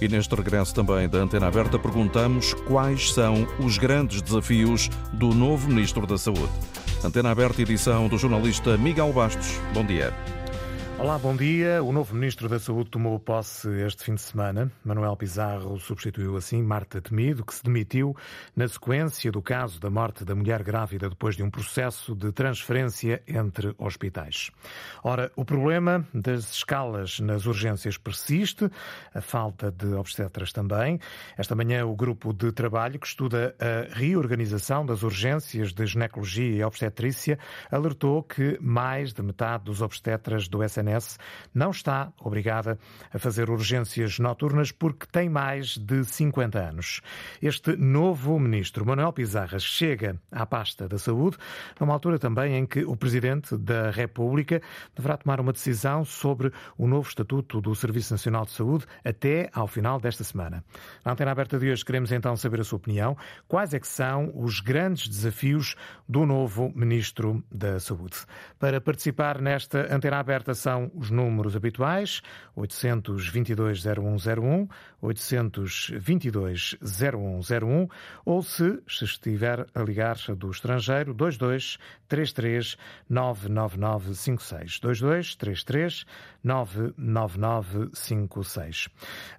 E neste regresso também da Antena Aberta perguntamos quais são os grandes desafios do novo Ministro da Saúde. Antena Aberta, edição do jornalista Miguel Bastos. Bom dia. Olá, bom dia. O novo Ministro da Saúde tomou posse este fim de semana. Manuel Pizarro substituiu assim Marta Temido, que se demitiu na sequência do caso da morte da mulher grávida depois de um processo de transferência entre hospitais. Ora, o problema das escalas nas urgências persiste, a falta de obstetras também. Esta manhã, o grupo de trabalho que estuda a reorganização das urgências de ginecologia e obstetrícia alertou que mais de metade dos obstetras do SNS Não está obrigada a fazer urgências noturnas porque tem mais de 50 anos. Este novo ministro, Manuel Pizarra, chega à pasta da saúde numa altura também em que o presidente da República deverá tomar uma decisão sobre o novo estatuto do Serviço Nacional de Saúde até ao final desta semana. Na antena aberta de hoje queremos então saber a sua opinião. Quais é que são os grandes desafios do novo ministro da Saúde? Para participar nesta antena aberta são são os números habituais, 822-0101, 822-0101, ou se, se estiver a ligar do estrangeiro, 2233 99956. 2233 99956.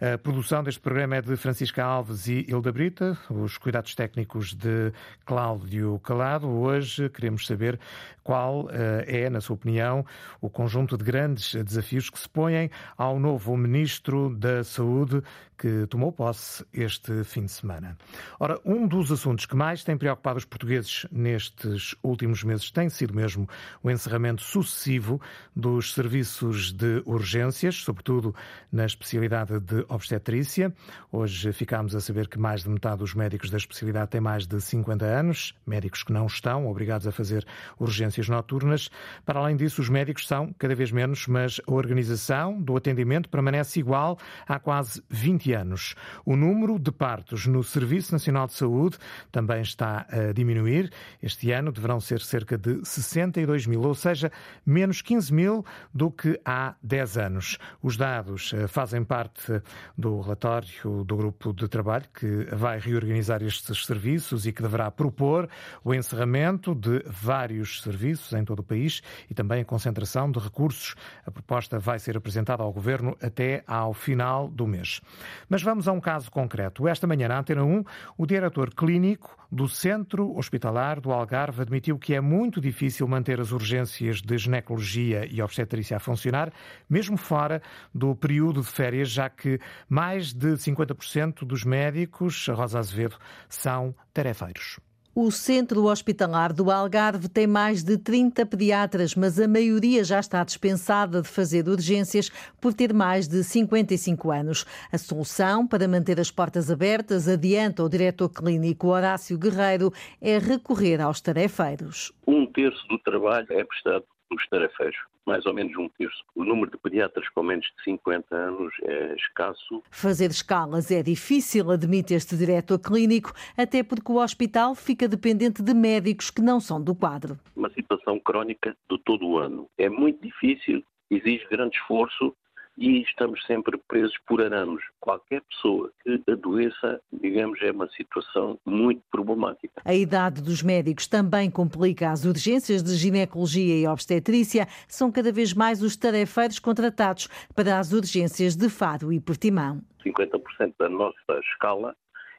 A produção deste programa é de Francisca Alves e Hilda Brita, os cuidados técnicos de Cláudio Calado. Hoje queremos saber qual é, na sua opinião, o conjunto de grandes grandes desafios que se põem ao novo Ministro da Saúde que tomou posse este fim de semana. Ora, um dos assuntos que mais tem preocupado os portugueses nestes últimos meses tem sido mesmo o encerramento sucessivo dos serviços de urgências, sobretudo na especialidade de obstetrícia. Hoje ficámos a saber que mais de metade dos médicos da especialidade têm mais de 50 anos, médicos que não estão obrigados a fazer urgências noturnas. Para além disso, os médicos são cada vez menos mas a organização do atendimento permanece igual há quase 20 anos. O número de partos no Serviço Nacional de Saúde também está a diminuir. Este ano deverão ser cerca de 62 mil, ou seja, menos 15 mil do que há 10 anos. Os dados eh, fazem parte do relatório do grupo de trabalho que vai reorganizar estes serviços e que deverá propor o encerramento de vários serviços em todo o país e também a concentração de recursos a proposta vai ser apresentada ao Governo até ao final do mês. Mas vamos a um caso concreto. Esta manhã, na Antena 1, o diretor clínico do Centro Hospitalar do Algarve admitiu que é muito difícil manter as urgências de ginecologia e obstetrícia a funcionar, mesmo fora do período de férias, já que mais de 50% dos médicos, Rosa Azevedo, são tarefeiros. O Centro Hospitalar do Algarve tem mais de 30 pediatras, mas a maioria já está dispensada de fazer urgências por ter mais de 55 anos. A solução para manter as portas abertas, adianta o diretor clínico Horácio Guerreiro, é recorrer aos tarefeiros. Um terço do trabalho é prestado pelos tarefeiros mais ou menos um terço. O número de pediatras com menos de 50 anos é escasso. Fazer escalas é difícil, admite este diretor clínico, até porque o hospital fica dependente de médicos que não são do quadro. Uma situação crónica de todo o ano. É muito difícil, exige grande esforço e estamos sempre presos por arames. Qualquer pessoa que adoeça, digamos, é uma situação muito problemática. A idade dos médicos também complica as urgências de ginecologia e obstetrícia. São cada vez mais os tarefeiros contratados para as urgências de Faro e Portimão. 50% da nossa escala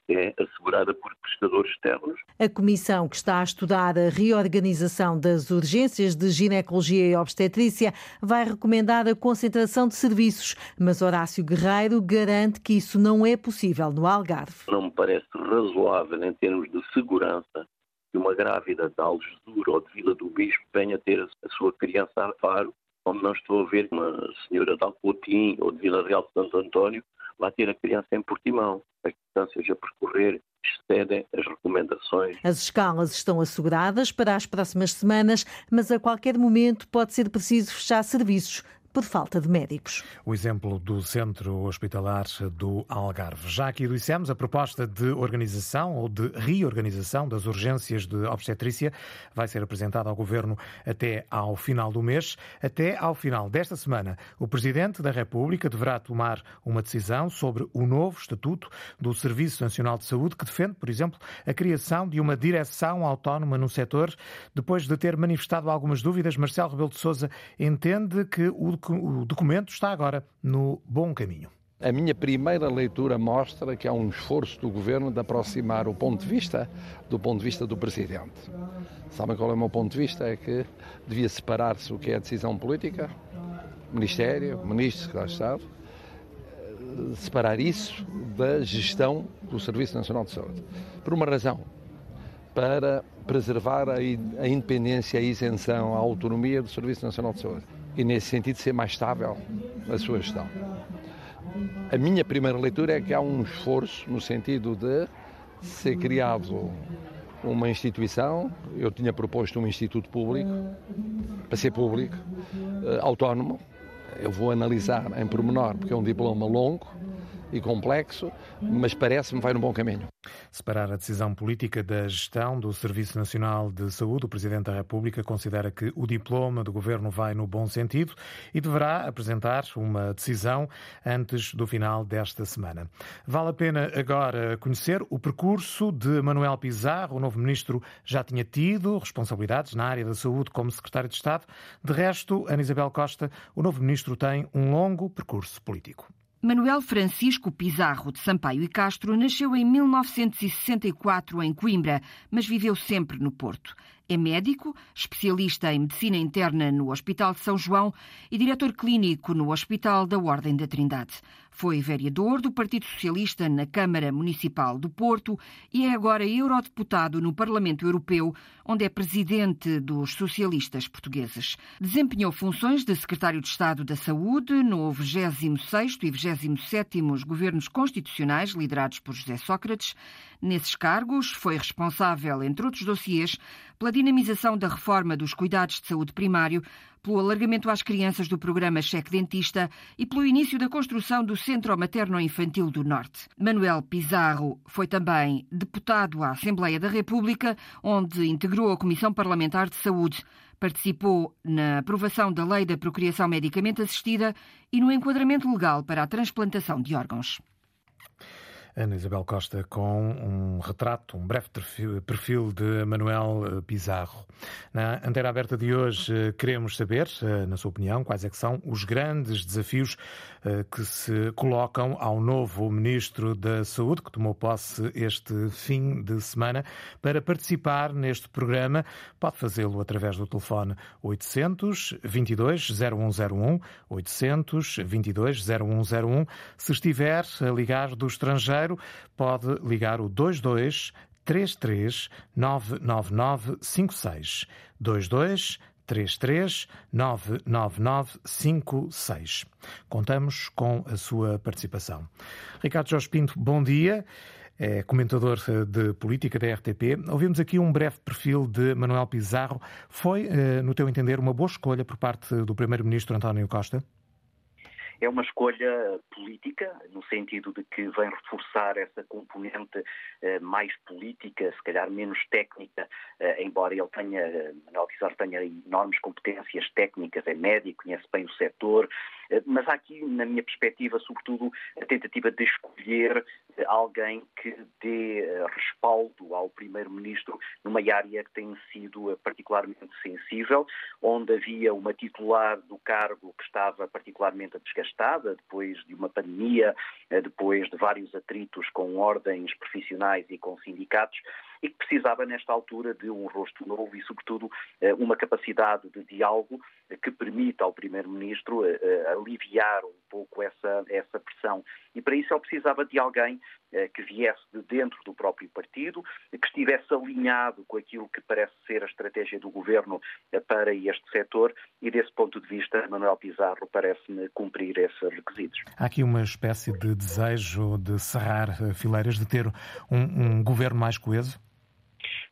é assegurada por prestadores externos. A comissão que está a estudar a reorganização das urgências de ginecologia e obstetrícia vai recomendar a concentração de serviços, mas Horácio Guerreiro garante que isso não é possível no Algarve. Não me parece razoável em termos de segurança que uma grávida de Algesur ou de Vila do Bispo venha ter a sua criança a Faro, como não estou a ver uma senhora de Alcotim ou de Vila Real de Santo António lá ter a criança em Portimão. As distâncias a percorrer excedem as recomendações. As escalas estão asseguradas para as próximas semanas, mas a qualquer momento pode ser preciso fechar serviços por falta de médicos. O exemplo do Centro Hospitalar do Algarve. Já aqui dissemos, a proposta de organização ou de reorganização das urgências de obstetrícia vai ser apresentada ao Governo até ao final do mês. Até ao final desta semana, o Presidente da República deverá tomar uma decisão sobre o novo Estatuto do Serviço Nacional de Saúde, que defende, por exemplo, a criação de uma direção autónoma no setor. Depois de ter manifestado algumas dúvidas, Marcelo Rebelo de Sousa entende que o documento está agora no bom caminho. A minha primeira leitura mostra que há um esforço do governo de aproximar o ponto de vista do ponto de vista do presidente. Sabem qual é o meu ponto de vista? É que devia separar-se o que é a decisão política, Ministério, Ministro, Secretário de Estado, eh, separar isso da gestão do Serviço Nacional de Saúde. Por uma razão, para preservar a independência, a isenção, a autonomia do Serviço Nacional de Saúde. E, nesse sentido, ser mais estável a sua gestão. A minha primeira leitura é que há um esforço no sentido de ser criado uma instituição, eu tinha proposto um instituto público, para ser público, eh, autónomo. Eu vou analisar em pormenor, porque é um diploma longo, e complexo, mas parece-me vai no bom caminho. Separar a decisão política da gestão do Serviço Nacional de Saúde, o Presidente da República considera que o diploma do governo vai no bom sentido e deverá apresentar uma decisão antes do final desta semana. Vale a pena agora conhecer o percurso de Manuel Pizarro. O novo ministro já tinha tido responsabilidades na área da saúde como secretário de Estado. De resto, Ana Isabel Costa, o novo ministro tem um longo percurso político. Manuel Francisco Pizarro de Sampaio e Castro nasceu em 1964 em Coimbra, mas viveu sempre no Porto. É médico, especialista em medicina interna no Hospital de São João e diretor clínico no Hospital da Ordem da Trindade. Foi vereador do Partido Socialista na Câmara Municipal do Porto e é agora eurodeputado no Parlamento Europeu, onde é presidente dos socialistas portugueses. Desempenhou funções de secretário de Estado da Saúde no 26º e 27º governos constitucionais liderados por José Sócrates. Nesses cargos, foi responsável, entre outros dossiês, pela dinamização da reforma dos cuidados de saúde primário, pelo alargamento às crianças do programa Cheque Dentista e pelo início da construção do Centro Materno-Infantil do Norte. Manuel Pizarro foi também deputado à Assembleia da República, onde integrou a Comissão Parlamentar de Saúde. Participou na aprovação da Lei da Procriação Medicamente Assistida e no enquadramento legal para a transplantação de órgãos. Ana Isabel Costa com um retrato, um breve perfil de Manuel Pizarro. Na antena aberta de hoje queremos saber, na sua opinião, quais é são os grandes desafios eh, que se colocam ao novo Ministro da Saúde, que tomou posse este fim de semana, para participar neste programa. Pode fazê-lo através do telefone 800 22 0101, 800 22 0101. Se estiver a ligar do estrangeiro, pode ligar o 22 33 999 56 22 33 999 56. Contamos com a sua participação. Ricardo Jorge Pinto, bom dia. É comentador de política da RTP. Ouvimos aqui um breve perfil de Manuel Pizarro. Foi, eh, no teu entender, uma boa escolha por parte do Primeiro-Ministro António Costa? É uma escolha política, no sentido de que vem reforçar essa componente eh, mais política, se calhar menos técnica, eh, embora ele tenha, Manuel Pizarro tenha enormes competências técnicas, é médico, conhece bem o setor, eh, mas há aqui, na minha perspectiva, sobretudo, a tentativa de escolher eh, alguém que dê eh, respaldo ao Primeiro-Ministro numa área que tem sido particularmente sensível, onde havia uma titular do cargo que estava particularmente desgastada, depois de uma pandemia, depois de vários atritos com ordens profissionais e com sindicatos e que precisava, nesta altura, de um rosto novo e, sobretudo, eh, uma capacidade de diálogo que permita ao Primeiro-Ministro eh, eh, aliviar um pouco essa, essa pressão. E para isso ele precisava de alguém que viesse de dentro do próprio partido, que estivesse alinhado com aquilo que parece ser a estratégia do governo para este setor e, desse ponto de vista, Manuel Pizarro parece-me cumprir esses requisitos. Há aqui uma espécie de desejo de cerrar fileiras, de ter um, um governo mais coeso?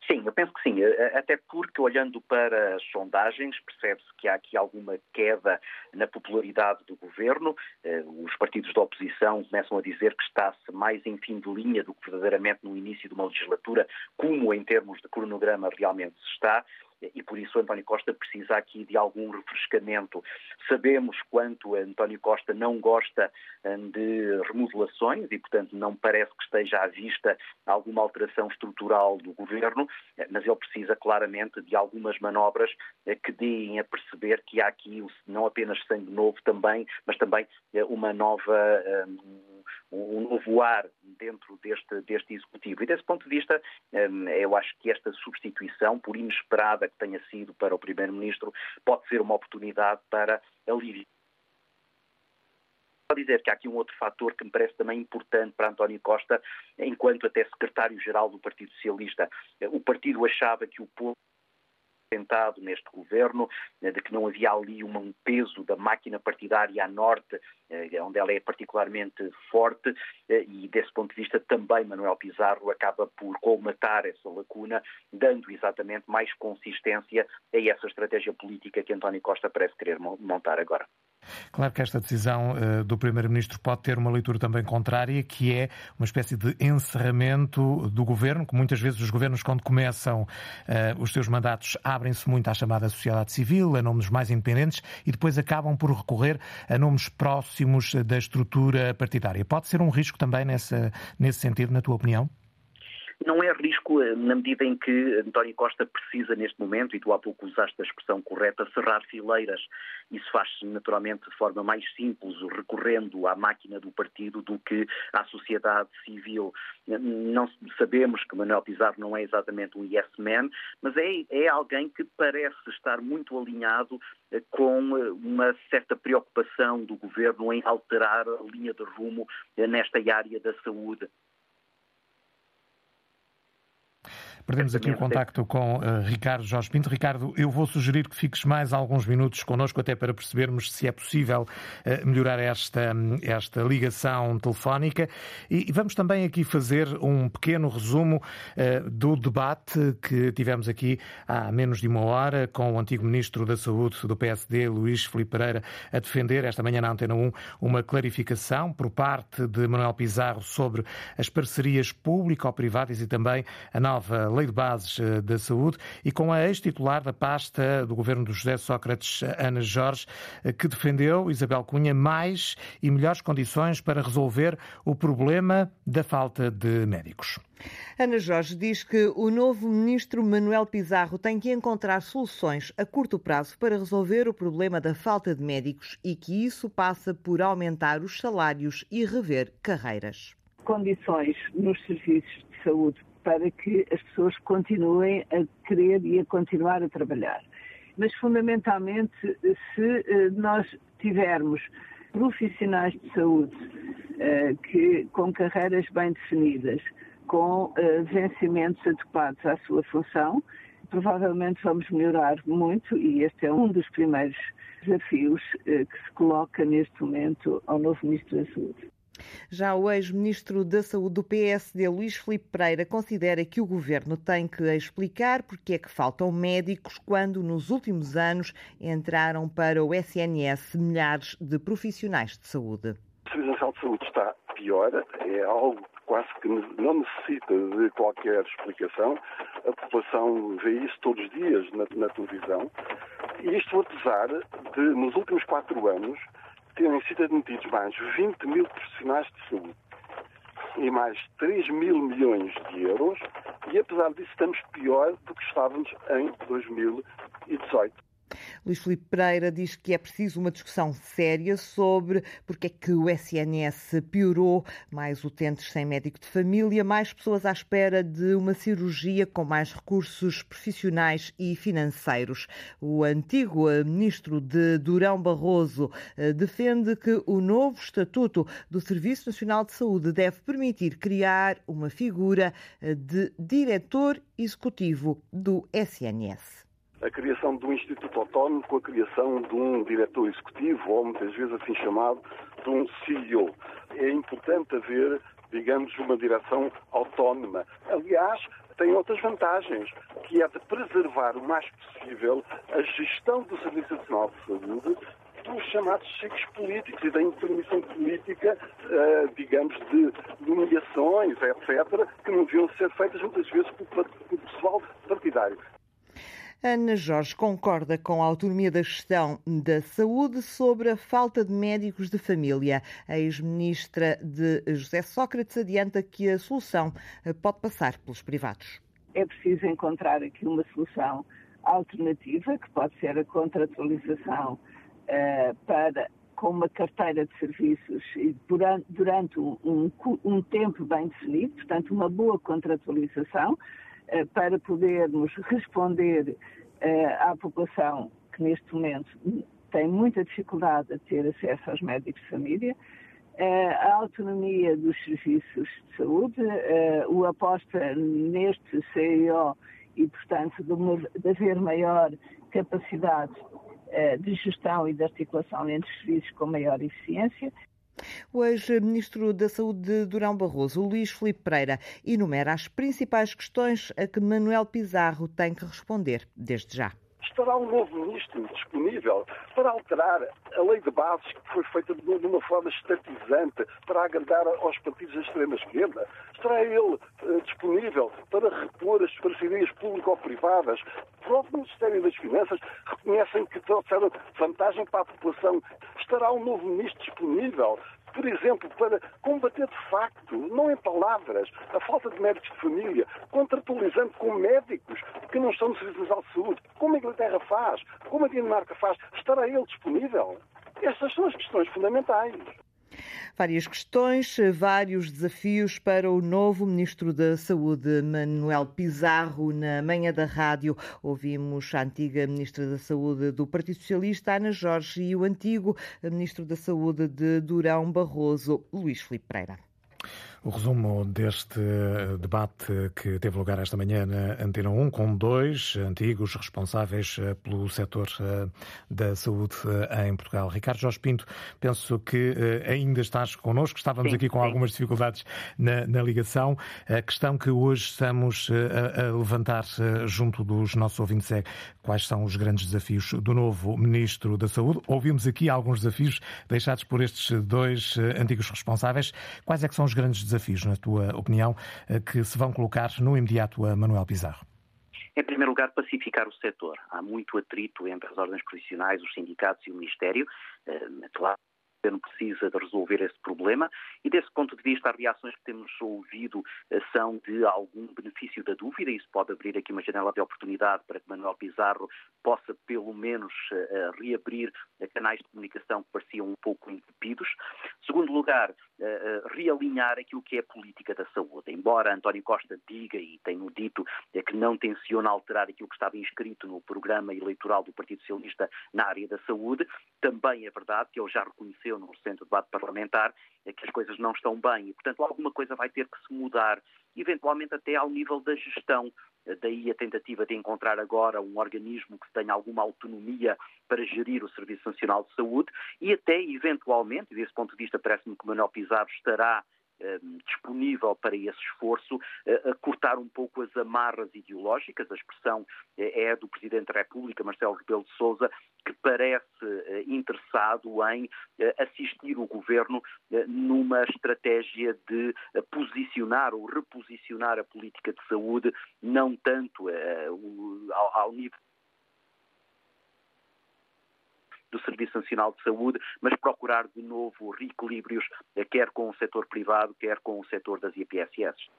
Sim, eu penso que sim, até porque olhando para as sondagens percebe-se que há aqui alguma queda na popularidade do governo. Eh, os partidos da oposição começam a dizer que está-se mais em fim de linha do que verdadeiramente no início de uma legislatura, como em termos de cronograma realmente se está e por isso António Costa precisa aqui de algum refrescamento. Sabemos quanto António Costa não gosta hum, de remodelações e, portanto, não parece que esteja à vista alguma alteração estrutural do governo, mas ele precisa claramente de algumas manobras eh, que deem a perceber que há aqui não apenas sangue novo também, mas também eh, uma nova hum, um novo ar dentro deste, deste Executivo. E desse ponto de vista, hum, eu acho que esta substituição, por inesperada que tenha sido para o Primeiro-Ministro, pode ser uma oportunidade para aliviar Só dizer que há aqui um outro fator que me parece também importante para António Costa, enquanto até secretário-geral do Partido Socialista. O partido achava que o povo sentado neste governo, eh, de que não havia ali um peso da máquina partidária a norte, eh, onde ela é particularmente forte, eh, e desse ponto de vista também Manuel Pizarro acaba por colmatar essa lacuna, dando exatamente mais consistência a essa estratégia política que António Costa parece querer montar agora. Claro que esta decisão uh, do Primeiro-Ministro pode ter uma leitura também contrária, que é uma espécie de encerramento do governo, que muitas vezes os governos, quando começam uh, os seus mandatos, abrem-se muito à chamada sociedade civil, a nomes mais independentes, e depois acabam por recorrer a nomes próximos da estrutura partidária. Pode ser um risco também nessa, nesse sentido, na tua opinião? Não é risco eh, na medida em que António Costa precisa neste momento, e tu há pouco usaste a expressão correta, cerrar fileiras. Isso faz-se naturalmente de forma mais simples, recorrendo à máquina do partido do que à sociedade civil. Não sabemos que Manuel Pizarro não é exatamente um yes man, mas é, é alguém que parece estar muito alinhado eh, com eh, uma certa preocupação do governo em alterar a linha de rumo nesta área da saúde. Perdemos aqui o contacto com uh, Ricardo Jorge Pinto. Ricardo, eu vou sugerir que fiques mais alguns minutos connosco, até para percebermos se é possível uh, melhorar esta, esta ligação telefónica. E, e, vamos também aqui fazer um pequeno resumo uh, do debate que tivemos aqui há menos de uma hora com o antigo Ministro da Saúde do PSD, Luís Filipe Pereira, a defender esta manhã na Antena 1 uma clarificação por parte de Manuel Pizarro sobre as parcerias público-privadas e também a nova Lei de Bases eh, da Saúde, e com a ex-titular da pasta do governo do José Sócrates, Ana Jorge, eh, que defendeu, Isabel Cunha, mais e melhores condições para resolver o problema da falta de médicos. Ana Jorge diz que o novo ministro Manuel Pizarro tem que encontrar soluções a curto prazo para resolver o problema da falta de médicos e que isso passa por aumentar os salários e rever carreiras. Condições nos serviços de saúde para que as pessoas continuem a querer e a continuar a trabalhar. Mas, fundamentalmente, se eh, nós tivermos profissionais de saúde eh, que, com carreiras bem definidas, com eh, vencimentos adequados à sua função, provavelmente vamos melhorar muito e este é um dos primeiros desafios que se coloca neste momento ao novo Ministro da Saúde. Já o ex-ministro da Saúde do PSD, Luís Filipe Pereira, considera que o governo tem que explicar porque é que faltam médicos quando nos últimos anos entraram para o SNS milhares de profissionais de saúde. O Serviço Nacional de Saúde está pior, é algo quase que não necessita de qualquer explicação. A população vê isso todos os dias na, na televisão. E isto apesar de, nos últimos quatro anos, terem sido admitidos mais 20 mil profissionais de saúde e mais 3 mil milhões de euros, e apesar disso estamos pior do que estávamos em 2018. Luís Filipe Pereira diz que é preciso uma discussão séria sobre porque é que o SNS piorou, mais utentes sem médico de família, mais pessoas à espera de uma cirurgia com mais recursos profissionais e financeiros. O antigo ministro de Durão Barroso eh, defende que o novo estatuto do Serviço Nacional de Saúde deve permitir criar uma figura eh, de diretor executivo do SNS a criação de um Instituto Autónomo com a criação de um diretor executivo, ou muitas vezes assim chamado, de um CEO. É importante haver, digamos, uma direção autónoma. Aliás, tem outras vantagens, que é de preservar o mais possível a gestão do Serviço Nacional de Saúde dos chamados cheques políticos e da intermissão política, uh, digamos, de nomeações, etc., que não deviam ser feitas muitas vezes por, por pessoal partidário. Ana Jorge concorda com a autonomia da gestão da saúde sobre a falta de médicos de família. A ex-ministra de José Sócrates adianta que a solução eh, pode passar pelos privados. É preciso encontrar aqui uma solução alternativa, que pode ser a contratualização uh, para com uma carteira de serviços durante, durante um, um, um, tempo bem definido, portanto, uma boa contratualização, eh, para podermos responder à população que neste momento tem muita dificuldade a ter acesso aos médicos de família, eh, a autonomia dos serviços de saúde, o aposta neste CIO e, portanto, de haver maior capacidade de gestão e de articulação entre os serviços com maior eficiência o ex-ministro da Saúde de Durão Barroso, Luís Filipe Pereira, enumera as principais questões a que Manuel Pizarro tem que responder desde já estará um novo ministro disponível para alterar a lei de bases que foi feita de uma forma estatizante para agradar aos partidos da extrema-esquerda? Estará ele uh, disponível para repor as parcerias público-privadas? O próprio Ministério das Finanças reconhecem que trouxeram vantagem para a população. Estará um novo ministro disponível por exemplo, para combater de facto, não em palavras, a falta de médicos de família, contratualizando com médicos que não estão no Serviço Nacional de Saúde, como a Inglaterra faz, como a Dinamarca faz, estará ele disponível? Estas são as questões fundamentais. Várias questões, vários desafios para o novo Ministro da Saúde, Manuel Pizarro. Na manhã da rádio, ouvimos a antiga Ministra da Saúde do Partido Socialista, Ana Jorge, e o antigo Ministro da Saúde de Durão Barroso, Luís Filipe Pereira. O resumo deste debate que teve lugar esta manhã na Antena 1, com dois antigos responsáveis eh, pelo setor eh, da saúde eh, em Portugal. Ricardo Jorge Pinto, penso que ainda estás connosco, estávamos sim, aqui com sim. algumas dificuldades na, na, ligação. A questão que hoje estamos a, a levantar junto dos nossos ouvintes é quais são os grandes desafios do novo Ministro da Saúde. Ouvimos aqui alguns desafios deixados por estes dois antigos responsáveis. Quais é que são os grandes desafios? Desafios, na tua opinião, eh, que se vão colocar no imediato a Manuel Pizarro? Em primeiro lugar, pacificar o setor. Há muito atrito entre as ordens profissionais, os sindicatos e o Ministério. Eh, claro, governo precisa de resolver esse problema e, desse ponto de vista, as reações que temos ouvido eh, são de algum benefício da dúvida. Isso pode abrir aqui uma janela de oportunidade para que Manuel Pizarro possa, pelo menos, reabrir canais de comunicação que pareciam um pouco entupidos. Segundo lugar, realinhar aquilo que é a política da saúde. Embora António Costa diga, e tenho dito, que não tenciona alterar aquilo que estava inscrito no programa eleitoral do Partido Socialista na área da saúde, também é verdade que ele já reconheceu no recente debate parlamentar é que as coisas não estão bem e, portanto, alguma coisa vai ter que se mudar, eventualmente até ao nível da gestão. Daí a tentativa de encontrar agora um organismo que tenha alguma autonomia para gerir o Serviço Nacional de Saúde e até, eventualmente, desse ponto de vista, parece-me que Manuel Pizarro estará disponível para esse esforço, a cortar um pouco as amarras ideológicas. A expressão eh, é do Presidente da República, Marcelo Rebelo de Sousa, que parece eh, interessado em eh, assistir o governo numa estratégia de posicionar ou reposicionar a política de saúde, não tanto ao nível do Serviço Nacional de Saúde, mas procurar de novo reequilíbrios, eh, quer com o setor privado, quer com o setor das IPSS.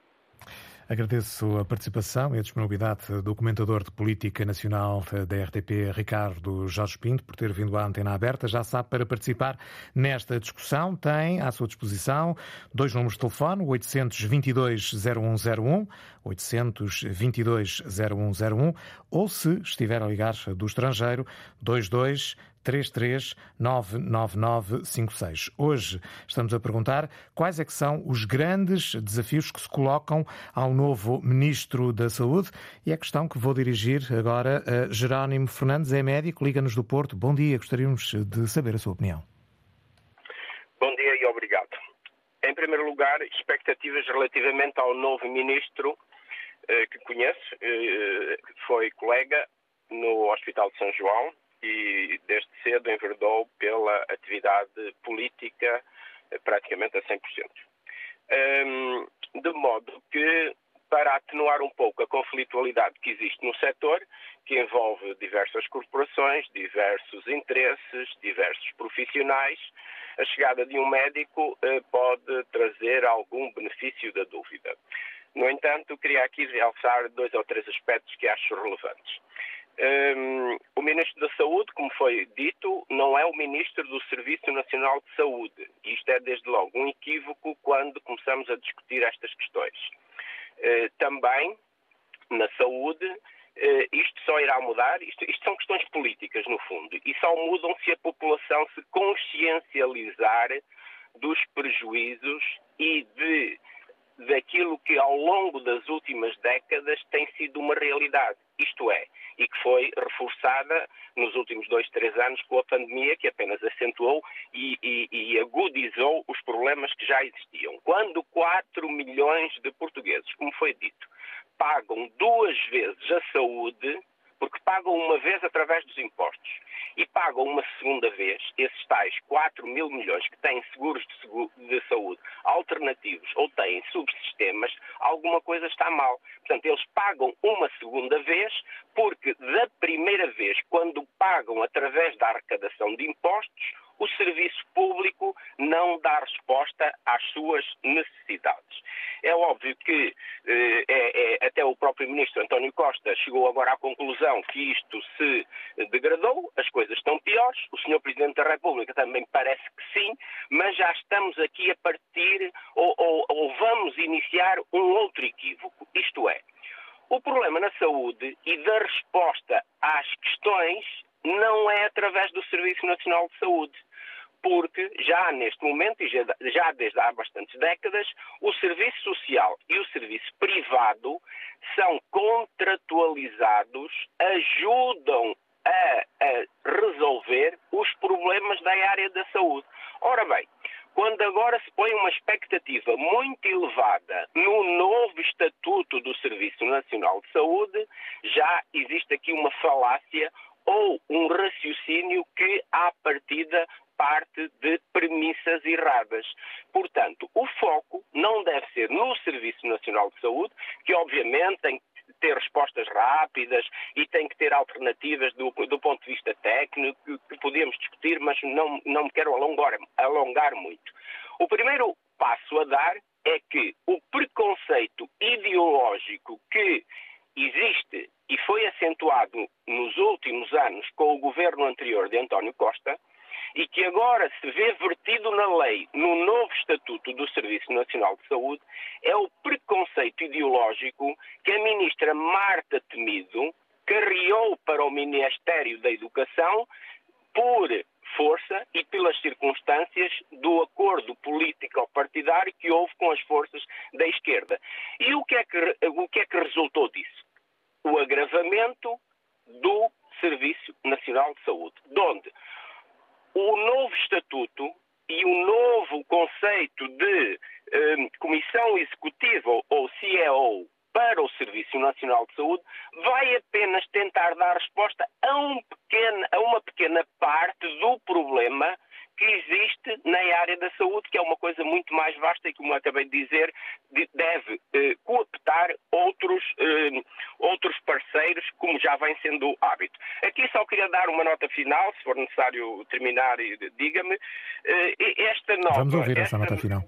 Agradeço a participação e a disponibilidade do comentador de política nacional da RTP, Ricardo Jorge Pinto, por ter vindo à antena aberta. Já sabe, para participar nesta discussão, tem à sua disposição dois números de telefone, 822-0101, 822-0101, ou se estiver a ligar do estrangeiro, 22 3399956. Hoje estamos a perguntar quais é que são os grandes desafios que se colocam ao novo Ministro da Saúde e é a questão que vou dirigir agora a Jerónimo Fernandes, é médico, liga-nos do Porto. Bom dia, gostaríamos de saber a sua opinião. Bom dia e obrigado. Em primeiro lugar, expectativas relativamente ao novo Ministro que conheço, foi colega no Hospital de São João e desde cedo enverdou pela atividade política praticamente a 100%. Um, de modo que, para atenuar um pouco a conflitualidade que existe no setor, que envolve diversas corporações, diversos interesses, diversos profissionais, a chegada de um médico uh, pode trazer algum benefício da dúvida. No entanto, queria aqui realçar dois ou três aspectos que acho relevantes. Um, o Ministro da Saúde, como foi dito, não é o Ministro do Serviço Nacional de Saúde. Isto é, desde logo, um equívoco quando começamos a discutir estas questões. Uh, também, na saúde, uh, isto só irá mudar, isto, isto, são questões políticas, no fundo, e só mudam se a população se consciencializar dos prejuízos e de daquilo que ao longo das últimas décadas tem sido uma realidade. Isto é, e que foi reforçada nos últimos dois, três anos com a pandemia, que apenas acentuou e, e, e agudizou os problemas que já existiam. Quando 4 milhões de portugueses, como foi dito, pagam duas vezes a saúde, porque pagam uma vez através dos impostos e pagam uma segunda vez esses tais 4 mil milhões que têm seguros de, seguro, de, saúde alternativos ou têm subsistemas, alguma coisa está mal. Portanto, eles pagam uma segunda vez porque da primeira vez, quando pagam através da arrecadação de impostos, o serviço público não dá resposta às suas necessidades. É óbvio que eh, é, é, até o próprio ministro António Costa chegou agora à conclusão que isto se degradou, as coisas estão piores, o senhor Presidente da República também parece que sim, mas já estamos aqui a partir ou, ou, ou vamos iniciar um outro equívoco, isto é, o problema na saúde e da resposta às questões não é através do Serviço Nacional de Saúde porque já neste momento, e já, desde há bastantes décadas, o serviço social e o serviço privado são contratualizados, ajudam a, a resolver os problemas da área da saúde. Ora bem, quando agora se põe uma expectativa muito elevada no novo Estatuto do Serviço Nacional de Saúde, já existe aqui uma falácia ou um raciocínio que, à partida, parte de premissas erradas. Portanto, o foco não deve ser no Serviço Nacional de Saúde, que obviamente tem que ter respostas rápidas e tem que ter alternativas do, do ponto de vista técnico que, podemos discutir, mas não, não me quero alongar, alongar muito. O primeiro passo a dar é que o preconceito ideológico que existe e foi acentuado nos últimos anos com o governo anterior de António Costa e que agora se vê vertido na lei, no novo Estatuto do Serviço Nacional de Saúde, é o preconceito ideológico que a ministra Marta Temido carreou para o Ministério da Educação por força e pelas circunstâncias do acordo político-partidário que houve com as forças da esquerda. E o que é que, o que, é que resultou disso? O agravamento do Serviço Nacional de Saúde, onde o novo estatuto e o novo conceito de um, Comissão Executiva ou CEO para o Serviço Nacional de Saúde vai apenas tentar dar resposta a, um pequeno, a uma pequena parte do problema que existe na área da saúde, que é uma coisa muito mais vasta e, como acabei de dizer, deve eh, cooptar outros, eh, outros parceiros, como já vem sendo hábito. Aqui só queria dar uma nota final, se for necessário terminar, diga-me. Eh, esta nova. Vamos ouvir essa nota final.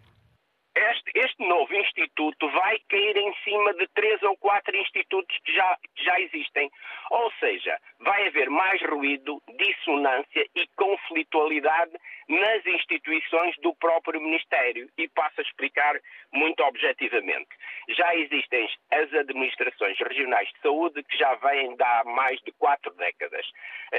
Este, este, novo instituto vai cair em cima de três ou quatro institutos que já, que já existem. Ou seja, vai haver mais ruído, dissonância e conflitualidade nas instituições do próprio Ministério. E passo a explicar muito objetivamente. Já existem as administrações regionais de saúde que já vêm de há mais de quatro décadas.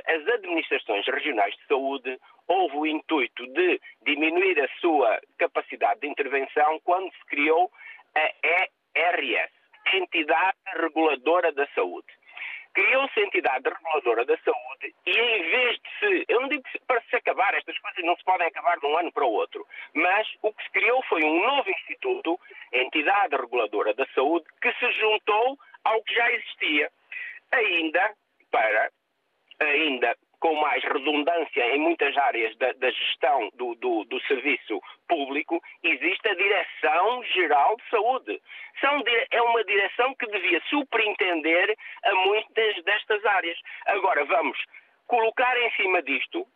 As administrações regionais de saúde houve o intuito de diminuir a sua capacidade de intervenção quando se criou a ERS, Entidade Reguladora da Saúde. Criou-se a entidade reguladora da saúde e em vez de se, eu não digo para se acabar, estas coisas não se podem acabar de um ano para o outro, mas o que se criou foi um novo instituto, entidade reguladora da saúde, que se juntou ao que já existia, ainda para, ainda com mais redundância em muitas áreas da, da gestão do, do, do, serviço público, existe a Direção-Geral de Saúde. São, é uma direção que devia superintender a muitas destas áreas. Agora, vamos colocar em cima disto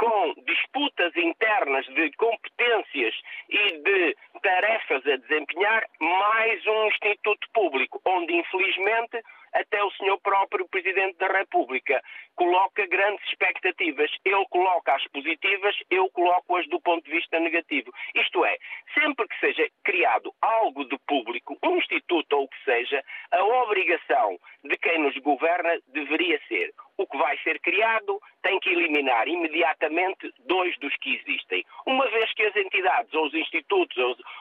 com disputas internas de competências e de tarefas a desempenhar, mais um instituto público, onde infelizmente até o senhor próprio Presidente da República coloca grandes expectativas. Ele coloca as positivas, eu coloco-as do ponto de vista negativo. Isto é, sempre que seja criado algo de público, um instituto ou o que seja, a obrigação de quem nos governa deveria ser o que vai ser criado tem que eliminar imediatamente dois dos que existem. Uma vez que as entidades, ou os institutos,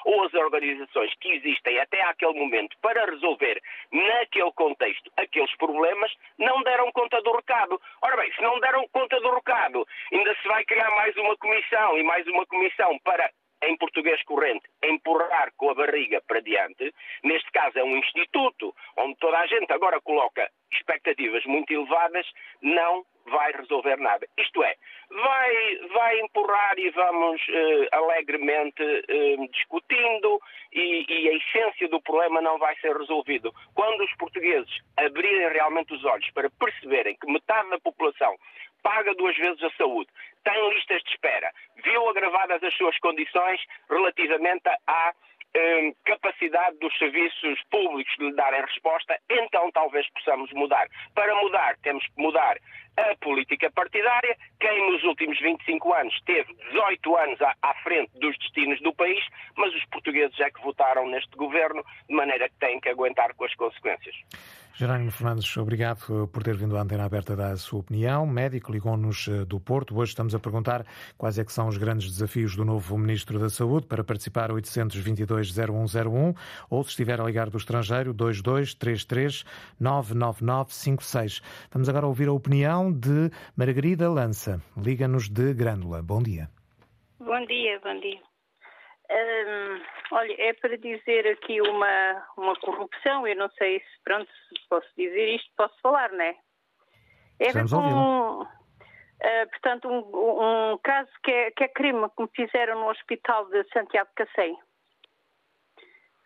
ou, as organizações que existem até aquele momento para resolver naquele contexto aqueles problemas, não deram conta do recado. Ora bem, se não deram conta do recado, ainda se vai criar mais uma comissão e mais uma comissão para em português corrente, empurrar com a barriga para diante. Neste caso é um instituto onde toda a gente agora coloca expectativas muito elevadas, não vai resolver nada. Isto é, vai, vai empurrar e vamos uh, alegremente uh, discutindo e, e, a essência do problema não vai ser resolvido. Quando os portugueses abrirem realmente os olhos para perceberem que metade da população paga duas vezes a saúde, tem listas de espera, viu agravadas as suas condições relativamente à eh, capacidade dos serviços públicos de lhe darem resposta, então talvez possamos mudar. Para mudar, temos que mudar a política partidária. Quem nos últimos 25 anos teve 18 anos à, à, frente dos destinos do país, mas os portugueses é que votaram neste governo, de maneira que têm que aguentar com as consequências. Jerónimo Fernandes, obrigado por ter vindo à antena aberta da sua opinião. Médico ligou-nos eh, do Porto. Hoje estamos a perguntar quais é que são os grandes desafios do novo Ministro da Saúde. Para participar, 822-0101 ou se estiver a ligar do estrangeiro, 2233 99956. Vamos agora ouvir a opinião de Margarida Lança. Liga-nos de Grândola. Bom dia. Bom dia, bom dia. Hum, olha, é para dizer aqui uma, uma corrupção, eu não sei se, pronto, se posso dizer isto, posso falar, não é? É Estamos com, uh, portanto, um, um, caso que é, que é crime, que me fizeram no hospital de Santiago de Cacém.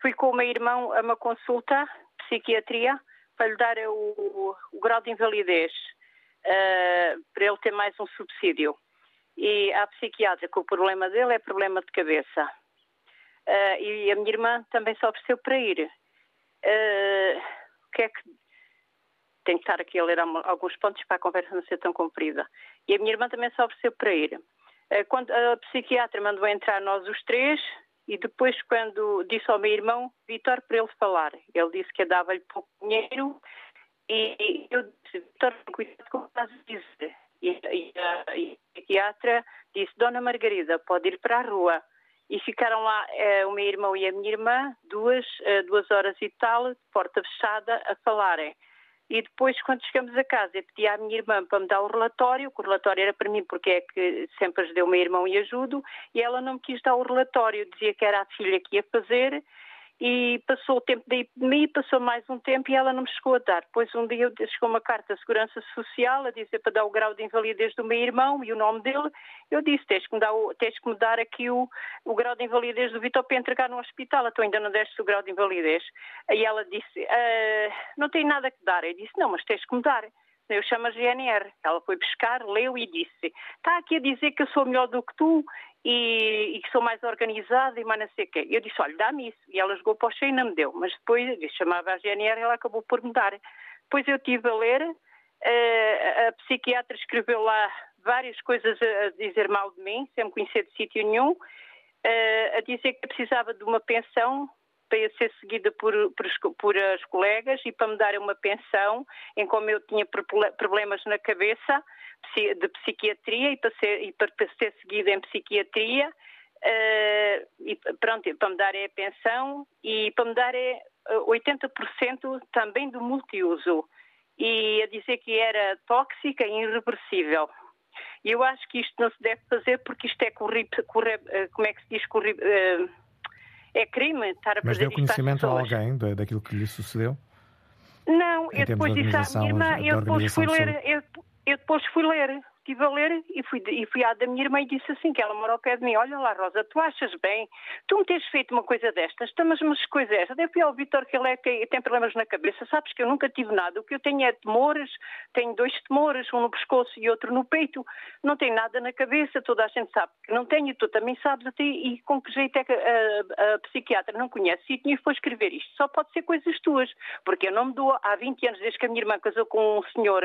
Fui com o meu irmão a uma consulta, psiquiatria, para lhe dar o, o grau de invalidez, uh, para ele ter mais um subsídio. E a psiquiatra que o problema dele é problema de cabeça uh, e a minha irmã também se ofereceu para ir. Uh, o que é que. Tenho que estar aqui a ler alguns pontos para a conversa não ser tão comprida. E a minha irmã também se ofereceu para ir. Uh, quando a psiquiatra mandou entrar nós os três, e depois, quando disse ao meu irmão, Vitor, para ele falar, ele disse que dava-lhe pouco dinheiro, e eu disse, Vitor, cuidado com o que estás a dizer. E, e, a, e a psiquiatra disse, Dona Margarida, pode ir para a rua e ficaram lá uh, o meu irmão e a minha irmã, duas, uh, duas horas e tal, porta fechada, a falarem. E depois, quando chegamos a casa, eu pedi à minha irmã para me dar o relatório, que o relatório era para mim porque é que sempre ajudei o meu irmão e ajudo, e ela não me quis dar o relatório, dizia que era a filha que ia fazer, e passou o tempo da epidemia, passou mais um tempo e ela não me chegou a dar. Depois um dia chegou uma carta da Segurança Social a dizer para dar o grau de invalidez do meu irmão e o nome dele. Eu disse, tens que me dar, tens que me dar aqui o, o grau de invalidez do Vitor para entregar no hospital, então ainda não deste o grau de invalidez. Aí ela disse, ah, não tem nada que dar. Eu disse, não, mas tens que me dar. Eu chamo a GNR. Ela foi buscar, leu e disse: Está aqui a dizer que eu sou melhor do que tu e, e que sou mais organizada e mais não sei o quê. Eu disse: Olha, dá-me isso. E ela jogou para o cheio e não me deu. Mas depois eu chamava a GNR e ela acabou por me dar. Depois eu estive a ler, uh, a psiquiatra escreveu lá várias coisas a, dizer mal de mim, sem me conhecer de sítio nenhum, uh, a dizer que precisava de uma pensão eu ser seguida por, por, por, as colegas e para me darem uma pensão em como eu tinha problemas na cabeça de psiquiatria e para ser, e para ser seguida em psiquiatria uh, e pronto, para me darem a pensão e para me darem 80% eh, também do multiuso e a dizer que era tóxica e irreversível. Eu acho que isto não se deve fazer porque isto é corri, eh, como é que se diz, corri, uh, é crime estar a Mas deu conhecimento a alguém daquilo que lhe sucedeu? Não, eu depois disse à minha irmã, eu depois fui ler, eu, eu depois fui ler estive a ler e fui, e fui à da minha irmã e disse assim, que ela mora ao pé de mim, olha lá Rosa, tu achas bem, tu me tens feito uma coisa destas, então, mas umas coisas estas, eu fui ao Vitor que ele é tem problemas na cabeça, sabes que eu nunca tive nada, o que eu tenho é temores, tenho dois temores, um no pescoço e outro no peito, não tenho nada na cabeça, toda a gente sabe que não tenho, tu também sabes até, e com que jeito é que a, a psiquiatra não conhece? E foi escrever isto, só pode ser coisas tuas, porque eu não me dou há 20 anos desde que a minha irmã casou com um senhor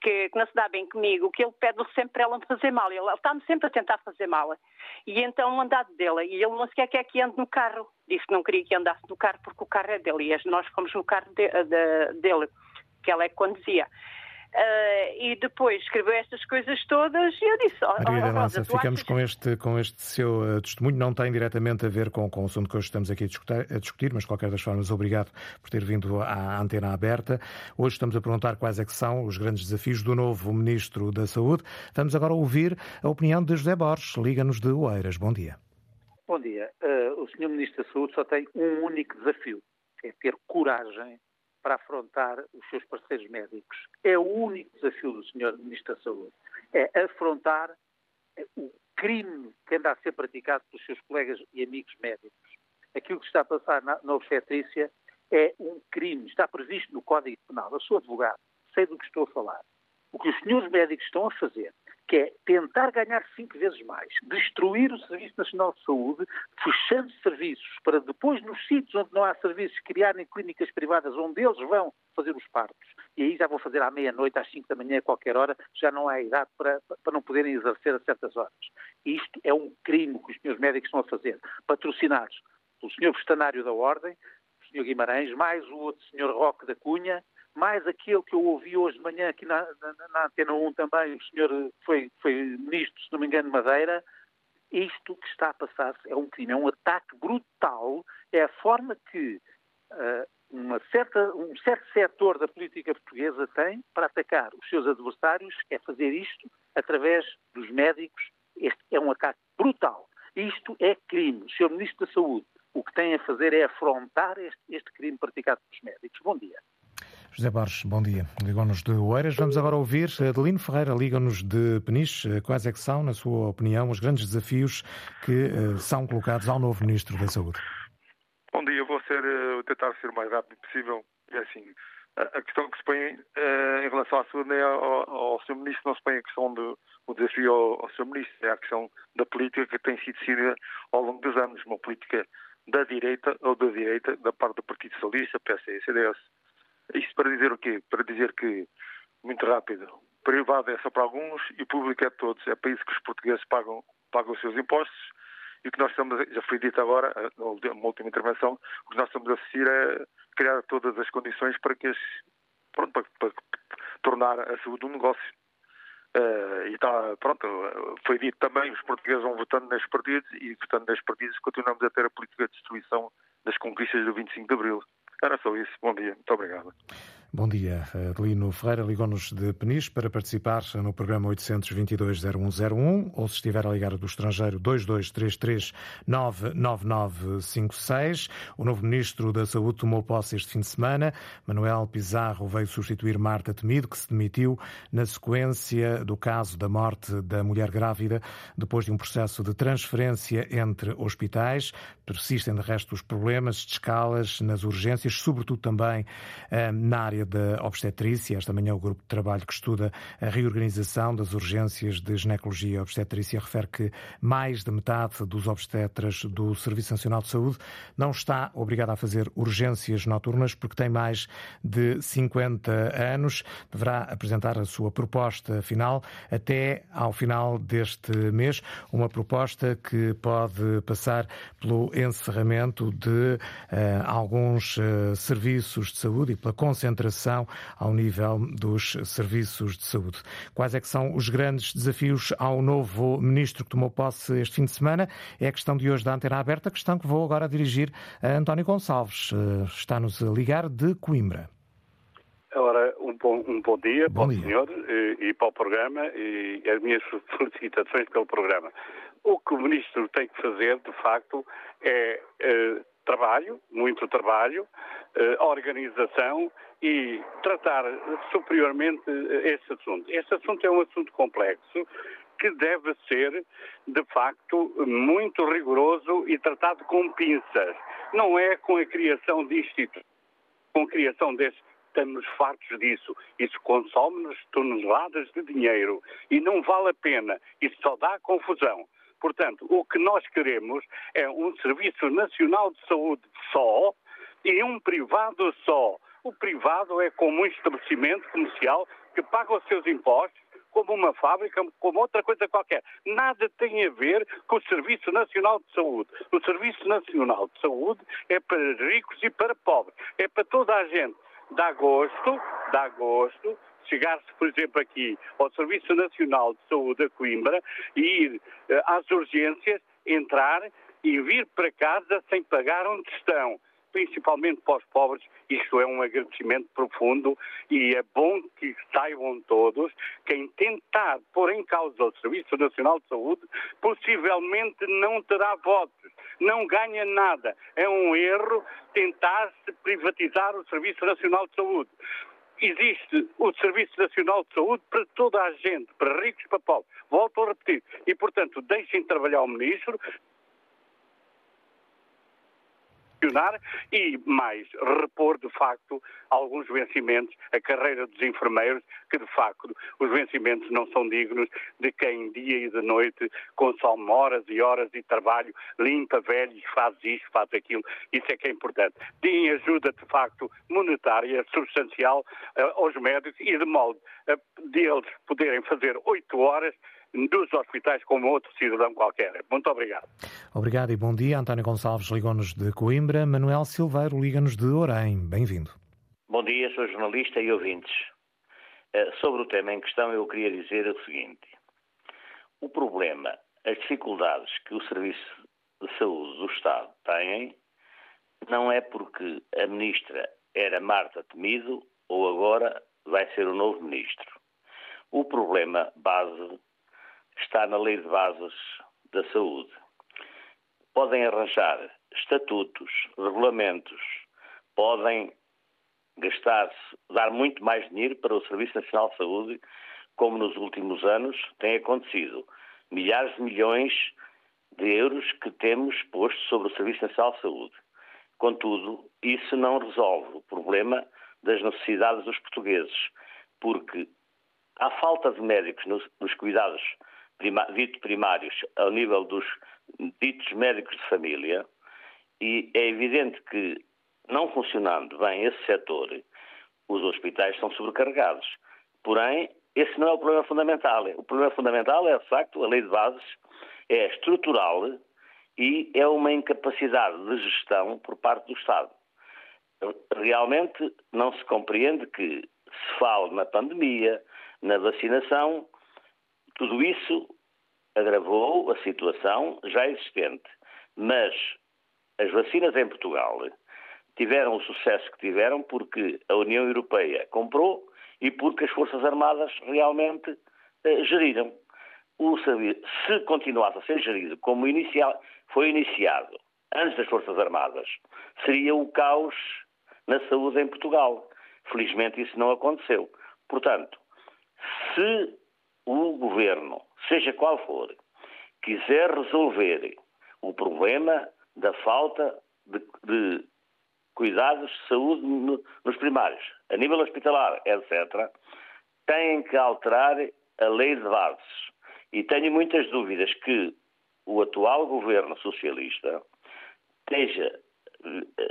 que, que não se dá bem comigo, que ele pede sempre para ela me fazer mal. Ele está-me sempre a tentar fazer mal. E então o andado dele, e ele não se quer que ande no carro. Disse que não queria que andasse no carro porque o carro é dele. E nós fomos no carro de, de, dele, que ela é que conduzia. Uh, e depois escreveu estas coisas todas e eu disse: oh, Maria oh, Rosa, ficamos achas... com, este, com este seu uh, testemunho. Não tem diretamente a ver com, com o assunto que hoje estamos aqui a discutir, a discutir, mas de qualquer das formas, obrigado por ter vindo à antena aberta. Hoje estamos a perguntar quais é que são os grandes desafios do novo Ministro da Saúde. Vamos agora ouvir a opinião de José Borges. Liga-nos de Oeiras. Bom dia. Bom dia. Uh, o Sr. Ministro da Saúde só tem um único desafio: é ter coragem para afrontar os seus parceiros médicos. É o único desafio do Sr. Ministro da Saúde. É afrontar o crime que anda a ser praticado pelos seus colegas e amigos médicos. Aquilo que está a passar na, na obstetrícia é um crime, está previsto no Código Penal. Eu sou advogado, sei do que estou a falar. O que os senhores médicos estão a fazer que é tentar ganhar cinco vezes mais, destruir o Serviço Nacional de Saúde, fechando serviços para depois, nos sítios onde não há serviços, criarem clínicas privadas onde eles vão fazer os partos. E aí já vão fazer à meia-noite, às cinco da manhã, a qualquer hora, já não há idade para, para não poderem exercer a certas horas. Isto é um crime que os senhores médicos estão a fazer, patrocinados pelo senhor Pestanário da Ordem, o senhor Guimarães, mais o outro senhor Roque da Cunha, mais aquele que eu ouvi hoje de manhã aqui na, na, na Antena 1 também, o senhor foi, foi ministro, se não me engano, de Madeira, isto que está a passar-se é um crime, é um ataque brutal, é a forma que uh, uma certa, um certo setor da política portuguesa tem para atacar os seus adversários, é fazer isto através dos médicos. Este é um ataque brutal. Isto é crime. O Sr. Ministro da Saúde, o que tem a fazer é afrontar este, este crime praticado pelos médicos. Bom dia. José Borges, bom dia. Ligou-nos de Oeiras. Vamos agora ouvir Adelino Ferreira, liga-nos de Peniche. Quais é que são, na sua opinião, os grandes desafios que uh, são colocados ao novo Ministro da Saúde? Bom dia, vou ser, uh, tentar ser o mais rápido possível. É assim, a, questão que se põe uh, em relação à saúde é ao, ao Sr. Ministro, não se põe a questão do o desafio ao, ao Sr. Ministro, é a questão da política que tem sido decidida ao longo dos anos, uma política da direita ou da direita, da parte do Partido Socialista, PSD e CDS isto para dizer o quê? Para dizer que, muito rápido, privado é só para alguns e público é de todos. É para isso que os portugueses pagam, pagam os seus impostos e o que nós estamos, já foi dito agora, numa última intervenção, o que nós estamos a assistir é criar todas as condições para que as, pronto, para, para, para tornar a saúde um negócio. Uh, e está, pronto, foi dito também, os portugueses vão votando nestes partidos e votando nestes partidos continuamos a ter a política de destruição das conquistas do 25 de Abril. Era só isso. Bom dia. Muito obrigado. Bom dia. Adelino Ferreira ligou-nos de Peniche para participar no programa 822-0101 ou se estiver a ligar do estrangeiro 2233-99956. O novo Ministro da Saúde tomou posse este fim de semana. Manuel Pizarro veio substituir Marta Temido, que se demitiu na sequência do caso da morte da mulher grávida depois de um processo de transferência entre hospitais. Persistem, de resto, os problemas de escalas nas urgências, sobretudo também eh, na área área da obstetrícia. Esta manhã o grupo de trabalho que estuda a reorganização das urgências de ginecologia e obstetrícia refere que mais de metade dos obstetras do Serviço Nacional de Saúde não está obrigada a fazer urgências noturnas porque tem mais de 50 anos. Deverá apresentar a sua proposta final até ao final deste mês, uma proposta que pode passar pelo encerramento de uh, alguns uh, serviços de saúde e pela concentração ao nível dos serviços de saúde. Quais é que são os grandes desafios ao novo ministro que tomou posse este fim de semana? É a questão de hoje da antena aberta, questão que vou agora dirigir a António Gonçalves. Eh, está-nos a ligar de Coimbra. Ora, um bom, um bom dia bom para dia. o senhor e, e, para o programa e as minhas felicitações pelo programa. O que o ministro tem que fazer, de facto, é, é trabalho, muito trabalho, organização e tratar superiormente esse assunto. Este assunto é um assunto complexo que deve ser, de facto, muito rigoroso e tratado com pinças. Não é com a criação de institutos, com a criação destes estamos fartos disso. Isso consome-nos toneladas de dinheiro e não vale a pena. Isso só dá confusão. Portanto, o que nós queremos é um Serviço Nacional de Saúde só e um privado só. O privado é como um estabelecimento comercial que paga os seus impostos, como uma fábrica, como outra coisa qualquer. Nada tem a ver com o Serviço Nacional de Saúde. O Serviço Nacional de Saúde é para ricos e para pobres. É para toda a gente. Dá gosto, dá gosto chegar-se, por exemplo, aqui ao Serviço Nacional de Saúde a Coimbra e ir uh, às urgências, entrar e vir para casa sem pagar onde estão principalmente para os pobres, isto é um agradecimento profundo e é bom que saibam todos quem tentar pôr em causa o Serviço Nacional de Saúde possivelmente não terá votos, não ganha nada. É um erro tentar-se privatizar o Serviço Nacional de Saúde existe o Serviço Nacional de Saúde para toda a gente, para ricos e para pobres. Volto a repetir. E, portanto, deixem trabalhar o Ministro, e mais repor de facto alguns vencimentos, a carreira dos enfermeiros, que de facto os vencimentos não são dignos de quem dia e de noite consome horas e horas de trabalho, limpa velhos, faz isto, faz aquilo, isso é que é importante. Deem ajuda de facto monetária substancial uh, aos médicos e de modo a deles poderem fazer oito horas dos hospitais como outro cidadão qualquer. Muito obrigado. Obrigado e bom dia. António Gonçalves ligou-nos de Coimbra. Manuel Silveiro liga-nos de Orem. Bem-vindo. Bom dia, sou jornalista e ouvintes. Eh, sobre o tema em questão, eu queria dizer o seguinte. O problema, as dificuldades que o Serviço de Saúde do Estado tem, não é porque a ministra era Marta Temido ou agora vai ser o novo ministro. O problema base está na Lei de Bases da Saúde. Podem arranjar estatutos, regulamentos, podem gastar-se, dar muito mais dinheiro para o Serviço Nacional de Saúde, como nos últimos anos tem acontecido. Milhares de milhões de euros que temos posto sobre o Serviço Nacional de Saúde. Contudo, isso não resolve o problema das necessidades dos portugueses, porque há falta de médicos nos, nos cuidados prima, dito primários ao nível dos ditos médicos de família, e é evidente que, não funcionando bem esse setor, os hospitais são sobrecarregados. Porém, esse não é o problema fundamental. O problema fundamental é, de facto, a lei de bases é estrutural e é uma incapacidade de gestão por parte do Estado. Realmente não se compreende que se fale na pandemia, na vacinação, tudo isso agravou a situação já existente, mas as vacinas em Portugal tiveram o sucesso que tiveram porque a União Europeia comprou e porque as Forças Armadas realmente eh, geriram. O se continuasse a ser gerido como inicial, foi iniciado antes das Forças Armadas, seria o caos na saúde em Portugal. Felizmente isso não aconteceu. Portanto, se o governo, seja qual for, quiser resolver o problema da falta de, de cuidados de saúde no, nos primários, a nível hospitalar, etc., têm que alterar a lei de bases. E tenho muitas dúvidas que o atual governo socialista esteja, eh,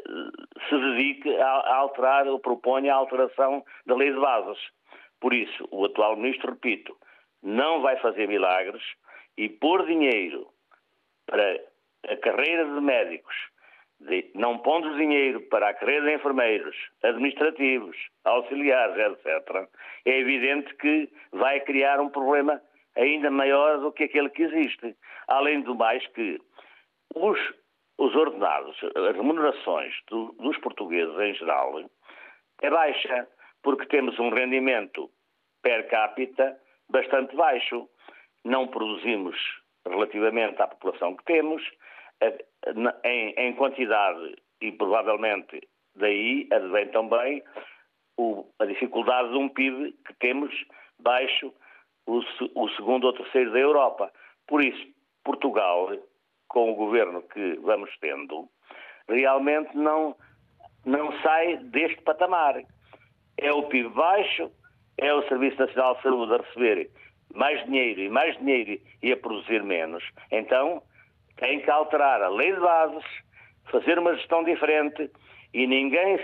se dedique a alterar ou proponha a alteração da lei de bases. Por isso, o atual ministro, repito, não vai fazer milagres e pôr dinheiro para a carreira de médicos, de, não pondo dinheiro para a carreira de enfermeiros, administrativos, auxiliares, etc., é evidente que vai criar um problema ainda maior do que aquele que existe. Além do mais que os, os ordenados, as remunerações do, dos portugueses em geral, é baixa, porque temos um rendimento per capita bastante baixo. Não produzimos relativamente à população que temos, em, em quantidade e provavelmente Daí advém também a dificuldade de um PIB que temos baixo o, o segundo ou terceiro da Europa. Por isso, Portugal, com o governo que vamos tendo, realmente não, não sai deste patamar. É o PIB baixo, é o Serviço Nacional de Saúde a receber mais dinheiro e mais dinheiro e a produzir menos. Então, tem que alterar a lei de bases, fazer uma gestão diferente e ninguém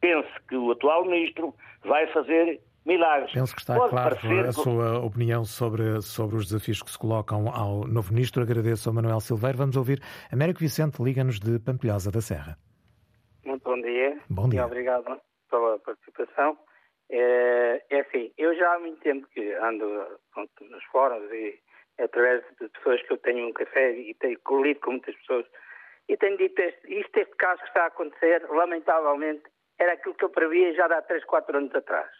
pense que o atual ministro vai fazer milagres. Penso que está Pode claro parecer... a sua opinião sobre, sobre os desafios que se colocam ao novo ministro. Agradeço ao Manuel Silveiro. Vamos ouvir Américo Vicente, liga-nos de Pampilhosa da Serra. Muito bom dia. Bom dia. E obrigado pela participação. É, é assim, eu já há muito tempo que ando pronto, nos fóruns e através de pessoas que eu tenho um café e tenho colhido com muitas pessoas e tenho dito este, isto, este caso que está a acontecer, lamentavelmente, era aquilo que eu previa já há 3, 4 anos atrás.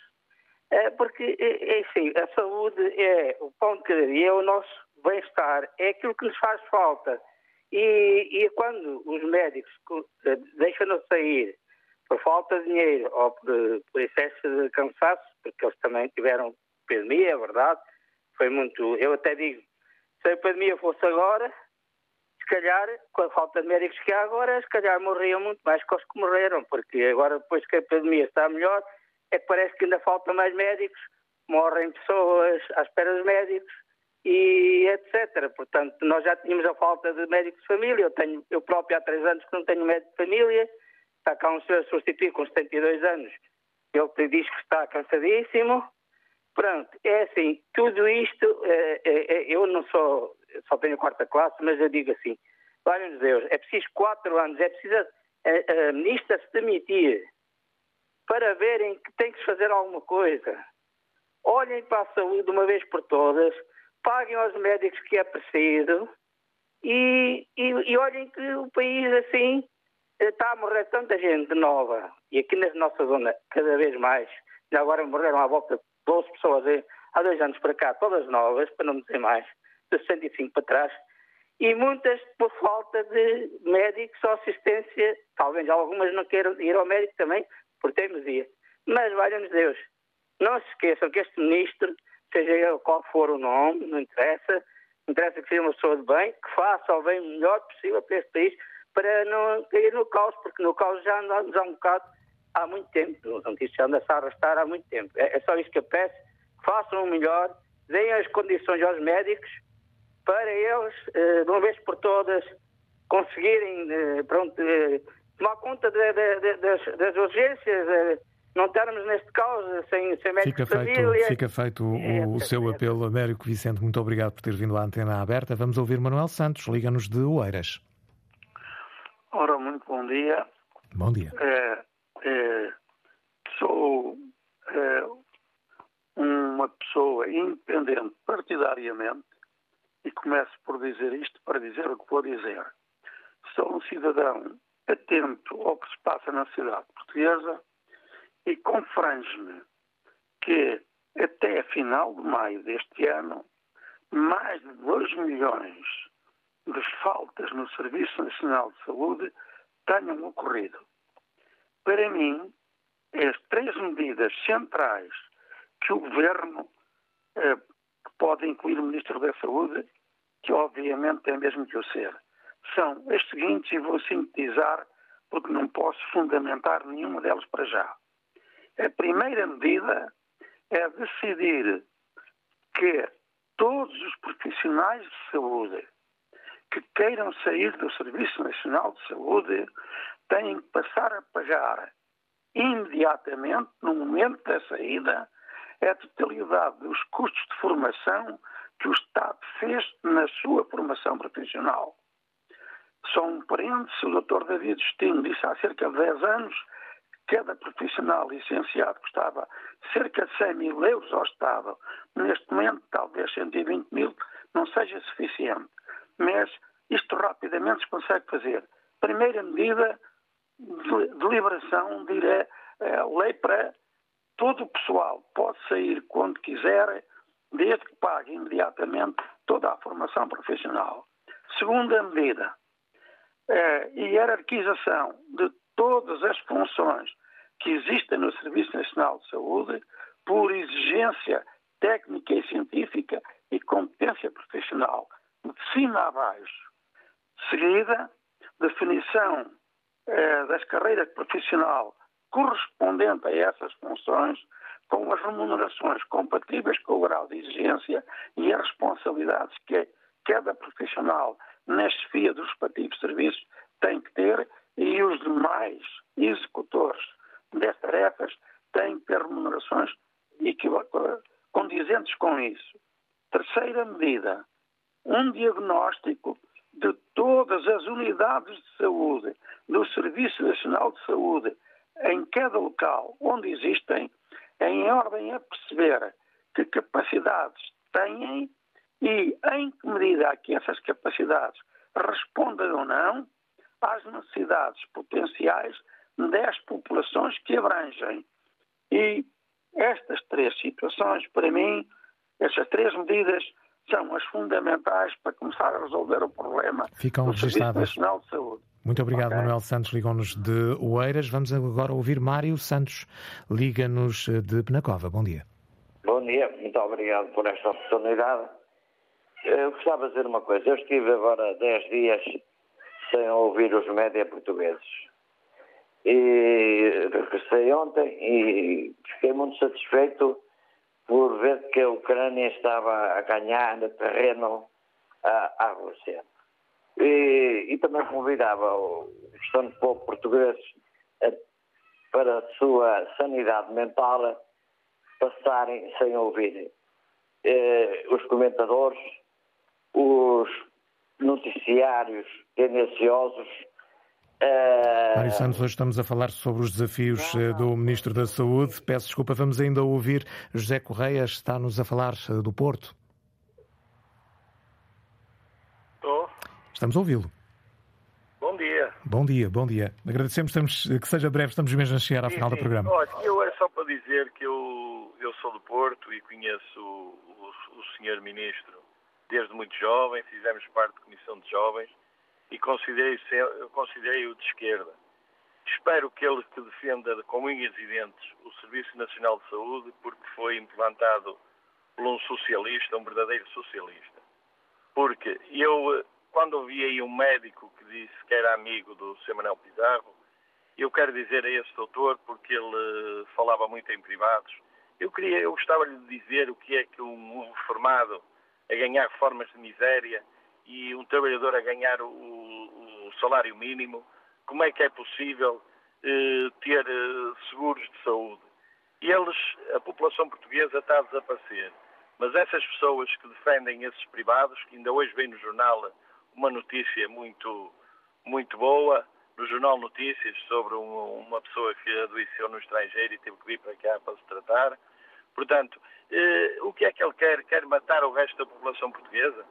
É, porque, é, é assim, a saúde é o pão de cada dia, é o nosso bem-estar, é aquilo que nos faz falta. E, e quando os médicos eh, deixam-nos sair por falta de dinheiro ou por, por excesso de cansaço, porque eles também tiveram pandemia, é verdade, foi muito. Eu até digo, se a pandemia fosse agora, se calhar, com a falta de médicos que há agora, se calhar morriam muito mais que os que morreram, porque agora, depois que a pandemia está melhor, é que parece que ainda falta mais médicos, morrem pessoas à espera dos médicos e etc. Portanto, nós já tínhamos a falta de médicos de família, eu, tenho, eu próprio há três anos que não tenho médico de família, está cá um senhor a substituir com 72 anos, ele diz que está cansadíssimo. Pronto, é assim, tudo isto, é, é, eu não sou, só tenho quarta classe, mas eu digo assim, valha-nos Deus, é preciso quatro anos, é preciso a, a ministra se demitir para verem que tem que se fazer alguma coisa. Olhem para a saúde de uma vez por todas, paguem aos médicos que é preciso e, e, e olhem que o país assim está a morrer tanta gente nova, e aqui na nossa zona cada vez mais, já agora morreram à volta de 12 pessoas há dois anos para cá, todas novas, para não dizer mais, de 65 para trás, e muitas por falta de médicos ou assistência, talvez algumas não queiram ir ao médico também, por teimosia. Mas, valha-nos Deus, não se esqueçam que este ministro, seja ele qual for o nome, não interessa, interessa que seja uma pessoa de bem, que faça o bem melhor possível para este país, para não cair no caos, porque no caos já andamos há um bocado há muito tempo. Os notícias já andam-se a arrastar há muito tempo. É, é, só isso que eu peço. Façam o melhor, deem as condições aos médicos para eles, eh, de uma vez por todas, conseguirem eh, pronto, eh, tomar conta de, de, de, das, das, urgências. não estarmos neste caos sem, sem médicos fica feito, família. Fica feito o, é, o seu apelo, Américo Vicente. Muito obrigado por ter vindo à antena aberta. Vamos ouvir Manuel Santos, liga-nos de Oeiras. Bom dia. Bom dia. É, é, sou é, uma pessoa independente partidariamente e começo por dizer isto para dizer o que vou dizer. Sou um cidadão atento ao que se passa na sociedade portuguesa e confrange-me que até a final de maio deste ano mais de 2 milhões de faltas no Serviço Nacional de Saúde tenham ocorrido. Para mim, as três medidas centrais que o Governo, eh, pode incluir o Ministro da Saúde, que obviamente tem mesmo que o ser, são as seguintes e vou sintetizar porque não posso fundamentar nenhuma delas para já. A primeira medida é decidir que todos os profissionais de saúde que queiram sair do Serviço Nacional de Saúde têm que passar a pagar imediatamente, no momento da saída, a totalidade dos custos de formação que o Estado fez na sua formação profissional. Só um parênteses, o Dr. David Justino disse há cerca de 10 anos que cada profissional licenciado custava cerca de 100 mil euros ao Estado. Neste momento, talvez 120 mil não seja suficiente mas isto rapidamente se consegue fazer. Primeira medida, de liberação, direi, é, lei para todo o pessoal pode sair quando quiser, desde que pague imediatamente toda a formação profissional. Segunda medida, é, hierarquização de todas as funções funções que existem no Serviço Nacional de Saúde por exigência técnica e científica e competência profissional, de cima a baixo. Seguida, definição eh, das carreiras profissional correspondente a essas funções, com as remunerações compatíveis com o grau de exigência e as responsabilidades que cada profissional na chefia dos respectivos serviços tem que ter e os demais executores das tarefas têm que ter remunerações condizentes com isso. Terceira medida, um diagnóstico de todas as unidades de saúde do Serviço Nacional de Saúde em cada local onde existem, em ordem a perceber que capacidades têm e em que medida é que essas capacidades respondem ou não às necessidades potenciais das populações que abrangem. E estas três situações, para mim, estas três medidas são as fundamentais para começar a resolver o problema Ficam do registadas. Serviço Nacional de Saúde. Muito obrigado, Ok. Manuel Santos. Ligou-nos de Oeiras. Vamos agora ouvir Mário Santos. Liga-nos de Penacova. Bom dia. Bom dia, muito obrigado por esta oportunidade. Eu gostava de dizer uma coisa. Eu estive agora 10 dias sem ouvir os média portugueses. E regressei ontem e fiquei muito satisfeito por ver que a Ucrânia estava a ganhar no terreno à, à Rússia. E, e também convidava o restante povo português a- para a sua sanidade mental passarem sem ouvir eh, os comentadores, os noticiários tendenciosos. Eh, Mário Santos, hoje estamos a falar sobre os desafios eh, do Ministro da Saúde. Peço desculpa, vamos ainda ouvir José Correia, está-nos a falar eh, do Porto. Estou. Estamos a ouvi-lo. Bom dia. Bom dia, bom dia. Agradecemos estamos, que seja breve, estamos mesmo a chegar ao Sim, final do sim. programa. Olha, eu é só para dizer que eu, eu sou do Porto e conheço o, o, o senhor Ministro desde muito jovem, fizemos parte da Comissão de Jovens e considerei-o de esquerda. Espero que ele que defenda com unhas e dentes o Serviço Nacional de Saúde porque foi implantado por um socialista, um verdadeiro socialista. Porque eu, quando ouvi aí um médico que disse que era amigo do Sr. Manuel Pizarro, eu quero dizer a esse doutor, porque ele falava muito em privados, eu queria, eu gostava-lhe de dizer o que é que um, um reformado a ganhar reformas de miséria e um trabalhador a ganhar o, o salário mínimo, como é que é possível eh, ter eh, seguros de saúde? E eles, a população portuguesa está a desaparecer. Mas essas pessoas que defendem esses privados, que ainda hoje vem no jornal uma notícia muito, muito boa, no Jornal Notícias, sobre um- uma pessoa que adoeceu no estrangeiro e teve que vir para cá para se tratar. Portanto, eh, o que é que ele quer? Quer matar o resto da população portuguesa?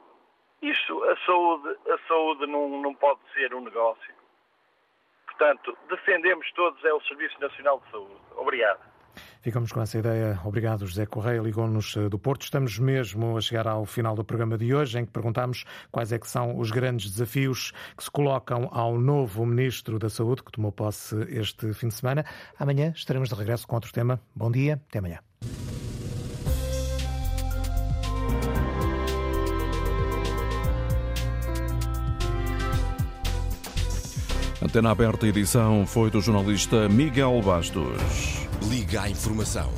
Isso, a saúde, a saúde não, não pode ser um negócio. Portanto, defendemos todos é o Serviço Nacional de Saúde. Obrigado. Ficamos com essa ideia. Obrigado, José Correia. Ligou-nos eh, do Porto. Estamos mesmo a chegar ao final do programa de hoje, em que perguntamos quais é que são os grandes desafios que se colocam ao novo Ministro da Saúde, que tomou posse este fim de semana. Amanhã estaremos de regresso com outro tema. Bom dia, até amanhã. Antena Aberta edição foi do jornalista Miguel Bastos. Liga à informação.